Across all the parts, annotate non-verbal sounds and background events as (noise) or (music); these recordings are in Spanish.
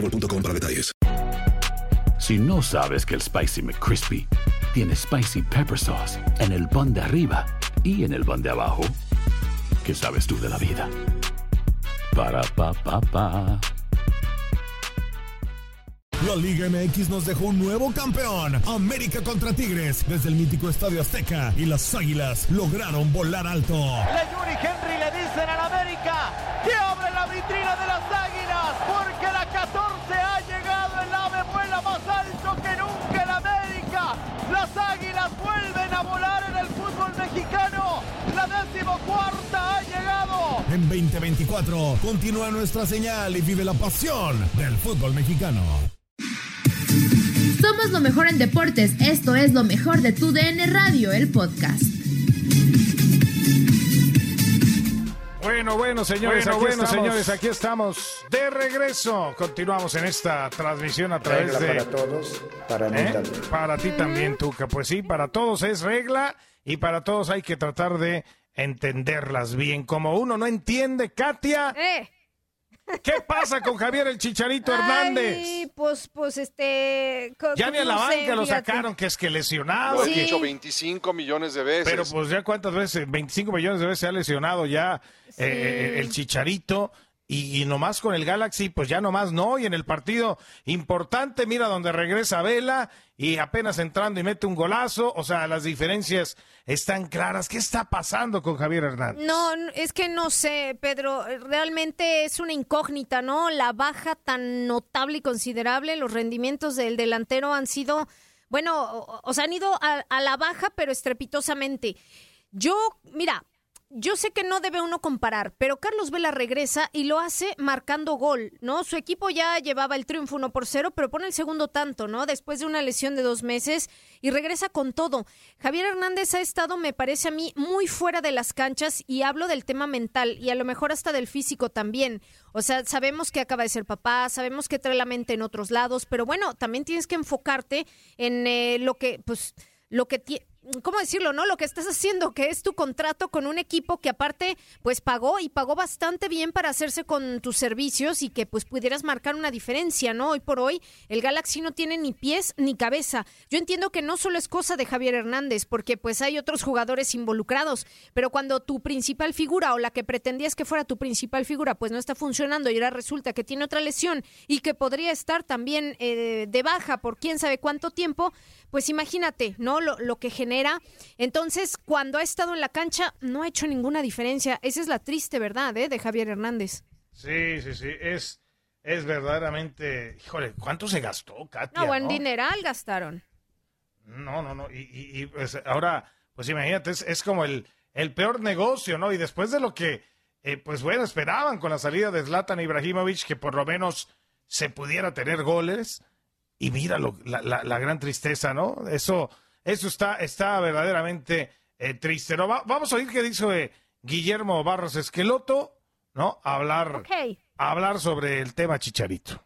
boostmobile.com. Si no sabes que el Spicy McCrispy tiene Spicy Pepper Sauce en el pan de arriba y en el pan de abajo, ¿qué sabes tú de la vida? Para, pa, pa, pa. La Liga MX nos dejó un nuevo campeón. América contra Tigres desde el mítico Estadio Azteca y las Águilas lograron volar alto. La Yuri Henry le dicen al América 2024 continúa nuestra señal y vive la pasión del fútbol mexicano. Somos lo mejor en deportes. Esto es lo mejor de tu DN Radio, el podcast. Bueno, bueno, señores, Bueno, aquí bueno, estamos. señores, aquí estamos de regreso. Continuamos en esta transmisión a través Regla de. para todos, para mí ¿Eh? también. Para ti también, Tuca. Pues sí, para todos es regla y para todos hay que tratar de entenderlas bien. Como uno no entiende, Katia, Eh. ¿qué pasa con Javier el Chicharito Hernández? Ay, pues, pues, este... Ya ni a la no sé, banca lo sacaron, que es que lesionado. Lo he dicho 25 millones de veces. Pero pues ya cuántas veces, 25 millones de veces se ha lesionado ya eh, eh, el Chicharito y, y nomás con el Galaxy, pues ya nomás no. Y en el partido importante, mira donde regresa Vela y apenas entrando y mete un golazo. O sea, las diferencias están claras. ¿Qué está pasando con Javier Hernández? No, es que no sé, Pedro, realmente es una incógnita, ¿no? La baja tan notable y considerable, los rendimientos del delantero han sido, bueno, o, o sea, han ido a, a la baja, pero estrepitosamente. Yo, mira, yo sé que no debe uno comparar, pero Carlos Vela regresa y lo hace marcando gol, ¿no? Su equipo ya llevaba el triunfo 1 por 0, pero pone el segundo tanto, ¿no? Después de una lesión de dos meses y regresa con todo. Javier Hernández ha estado, me parece a mí, muy fuera de las canchas y hablo del tema mental y a lo mejor hasta del físico también. O sea, sabemos que acaba de ser papá, sabemos que trae la mente en otros lados, pero bueno, también tienes que enfocarte en eh, lo que, pues, lo que tiene. ¿Cómo decirlo, no? Lo que estás haciendo, que es tu contrato con un equipo que aparte, pues pagó y pagó bastante bien para hacerse con tus servicios y que pues pudieras marcar una diferencia, ¿no? Hoy por hoy el Galaxy no tiene ni pies ni cabeza. Yo entiendo que no solo es cosa de Javier Hernández, porque pues hay otros jugadores involucrados, pero cuando tu principal figura o la que pretendías que fuera tu principal figura pues no está funcionando y ahora resulta que tiene otra lesión y que podría estar también eh, de baja por quién sabe cuánto tiempo, pues imagínate, ¿no? Lo, lo que genera. Entonces, cuando ha estado en la cancha, no ha hecho ninguna diferencia. Esa es la triste verdad, ¿eh? De Javier Hernández. Sí, sí, sí. Es, es verdaderamente. Híjole, ¿cuánto se gastó, Katia? No, buen no? dineral gastaron. No, no, no. Y, y- y, pues ahora, pues imagínate, es, es como el, el peor negocio, ¿no? Y después de lo que, eh, pues bueno, esperaban con la salida de Zlatan Ibrahimovic, que por lo menos se pudiera tener goles. Y mira lo- la, la- la gran tristeza, ¿no? Eso, eso está, está verdaderamente eh, triste. ¿no? Va- vamos a oír qué dice eh, Guillermo Barros Esqueloto, ¿no? Hablar, hablar sobre el tema Chicharito.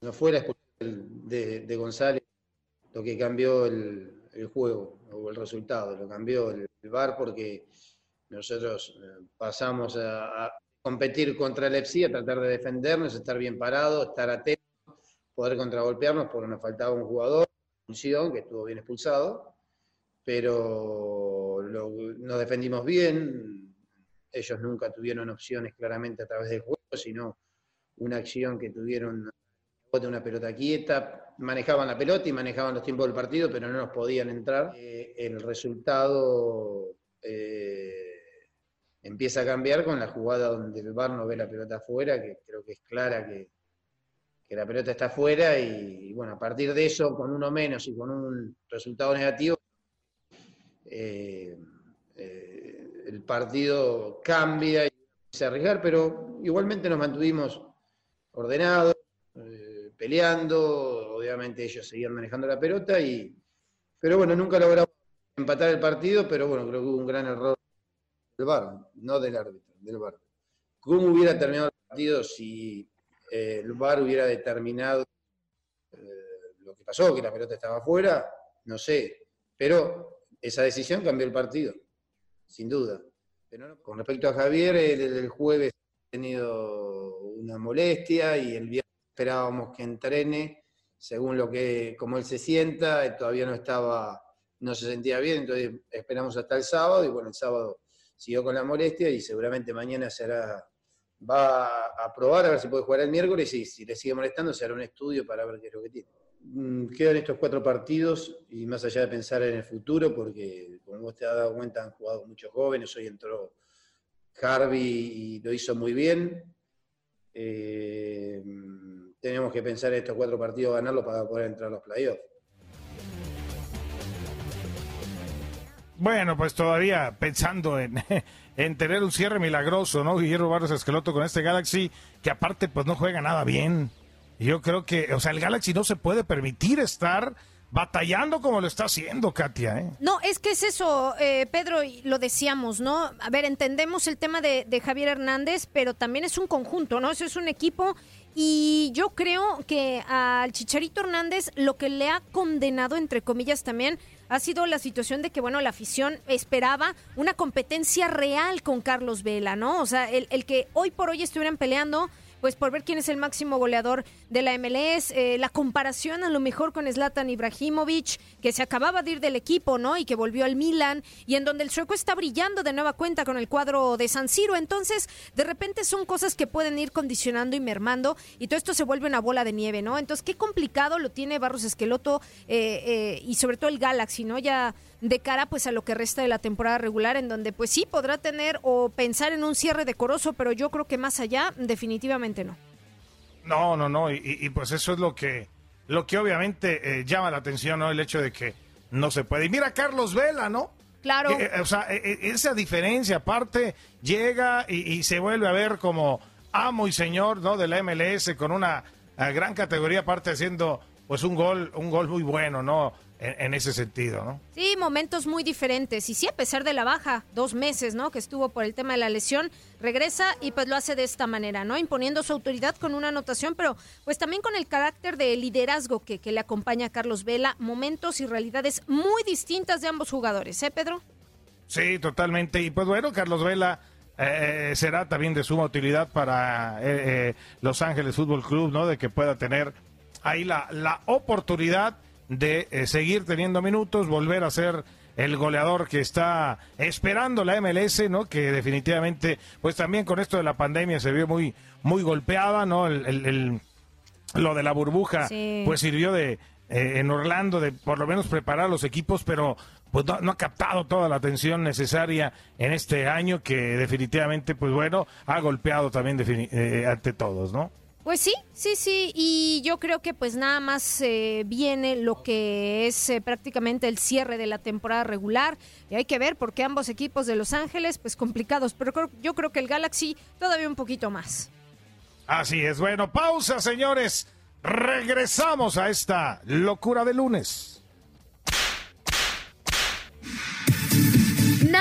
No fue la expulsión de, de González lo que cambió el, juego o el resultado, lo cambió el, el VAR porque nosotros eh, pasamos a, competir contra el EFSI, a tratar de defendernos, estar bien parados, estar atentos, poder contragolpearnos porque nos faltaba un jugador, función, que estuvo bien expulsado, pero lo- nos defendimos bien, ellos nunca tuvieron opciones claramente a través del juego, sino una acción que tuvieron de una pelota quieta, manejaban la pelota y manejaban los tiempos del partido, pero no nos podían entrar. Eh, el resultado eh, empieza a cambiar con la jugada donde el VAR no ve la pelota afuera, que creo que es clara que, que la pelota está afuera y, bueno, a partir de eso, con uno menos y con un resultado negativo, eh, el partido cambia y se arriesgar, pero igualmente nos mantuvimos ordenados, peleando, obviamente ellos seguían manejando la pelota y pero bueno, nunca logramos empatar el partido, pero bueno, creo que hubo un gran error del VAR, no del árbitro, del VAR. ¿Cómo hubiera terminado el partido si eh, el VAR hubiera determinado eh, lo que pasó, que la pelota estaba afuera? No sé, pero esa decisión cambió el partido, sin duda. Pero con respecto a Javier, el, el jueves ha tenido una molestia y el viernes esperábamos que entrene según lo que, como él se sienta, todavía no estaba, no se sentía bien, entonces esperamos hasta el sábado y bueno, el sábado siguió con la molestia y seguramente mañana se hará, va a probar a ver si puede jugar el miércoles y si le sigue molestando se hará un estudio para ver qué es lo que tiene. Mm, Quedan estos cuatro partidos y más allá de pensar en el futuro, porque como vos te has dado cuenta han jugado muchos jóvenes, hoy entró Harvey y lo hizo muy bien. Eh, tenemos que pensar en estos cuatro partidos, ganarlos para poder entrar a los playoffs. Bueno, pues todavía pensando en, (laughs) en tener un cierre milagroso, ¿no? Guillermo Barros Esqueloto con este Galaxy, que aparte pues no juega nada bien. Yo creo que, o sea, el Galaxy no se puede permitir estar batallando como lo está haciendo, Katia, ¿eh? No, es que es eso, eh, Pedro, lo decíamos, ¿no? A ver, entendemos el tema de, de Javier Hernández, pero también es un conjunto, ¿no? Eso es un equipo y yo creo que al Chicharito Hernández lo que le ha condenado, entre comillas, también ha sido la situación de que, bueno, la afición esperaba una competencia real con Carlos Vela, ¿no? O sea, el, el que hoy por hoy estuvieran peleando pues por ver quién es el máximo goleador de la MLS, eh, la comparación a lo mejor con Zlatan Ibrahimovic, que se acababa de ir del equipo, ¿no? Y que volvió al Milan, y en donde el sueco está brillando de nueva cuenta con el cuadro de San Siro. Entonces, de repente son cosas que pueden ir condicionando y mermando, y todo esto se vuelve una bola de nieve, ¿no? Entonces, qué complicado lo tiene Barros Esqueloto eh, eh, y sobre todo el Galaxy, ¿no? Ya de cara pues a lo que resta de la temporada regular en donde pues sí podrá tener o pensar en un cierre decoroso, pero yo creo que más allá definitivamente no. No, no, no, y, y- pues eso es lo que, lo que obviamente eh, llama la atención, ¿no? El hecho de que no se puede. Y mira a Carlos Vela, ¿no? Claro. Eh, eh, o sea, eh, eh, esa diferencia, aparte, llega y, y se vuelve a ver como amo y señor, ¿no? De la MLS con una eh, gran categoría, aparte haciendo pues un gol, un gol muy bueno, ¿no? En, en ese sentido, ¿no? Sí, momentos muy diferentes. Y sí, a pesar de la baja, dos meses, ¿no? Que estuvo por el tema de la lesión, regresa y pues lo hace de esta manera, ¿no? Imponiendo su autoridad con una anotación, pero pues también con el carácter de liderazgo que, que le acompaña a Carlos Vela. Momentos y realidades muy distintas de ambos jugadores, ¿eh, Pedro? Sí, totalmente. Y pues bueno, Carlos Vela eh, será también de suma utilidad para eh, eh, Los Ángeles Fútbol Club, ¿no? De que pueda tener ahí la, la oportunidad de eh, seguir teniendo minutos, volver a ser el goleador que está esperando la MLS, ¿no? Que definitivamente, pues también con esto de la pandemia se vio muy, muy golpeada, ¿no? El, el- el- lo de la burbuja, Sí. pues sirvió de eh, en Orlando de por lo menos preparar los equipos, pero pues no, ha captado toda la atención necesaria en este año que definitivamente, pues bueno, ha golpeado también eh, ante todos, ¿no? Pues sí, sí, sí, y yo creo que pues nada más eh, viene lo que es eh, prácticamente el cierre de la temporada regular y hay que ver porque ambos equipos de Los Ángeles pues complicados, pero yo creo que el Galaxy todavía un poquito más. Así es, bueno, pausa señores, regresamos a esta locura de lunes.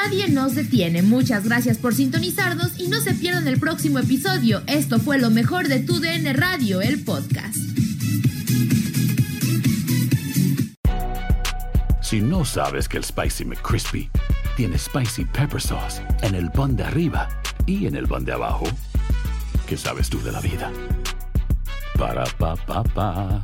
Nadie nos detiene. Muchas gracias por sintonizarnos y no se pierdan el próximo episodio. Esto fue lo mejor de tu DN Radio, el podcast. Si no sabes que el Spicy McCrispy tiene Spicy Pepper Sauce en el pan de arriba y en el pan de abajo, ¿qué sabes tú de la vida? Para, pa, pa, pa.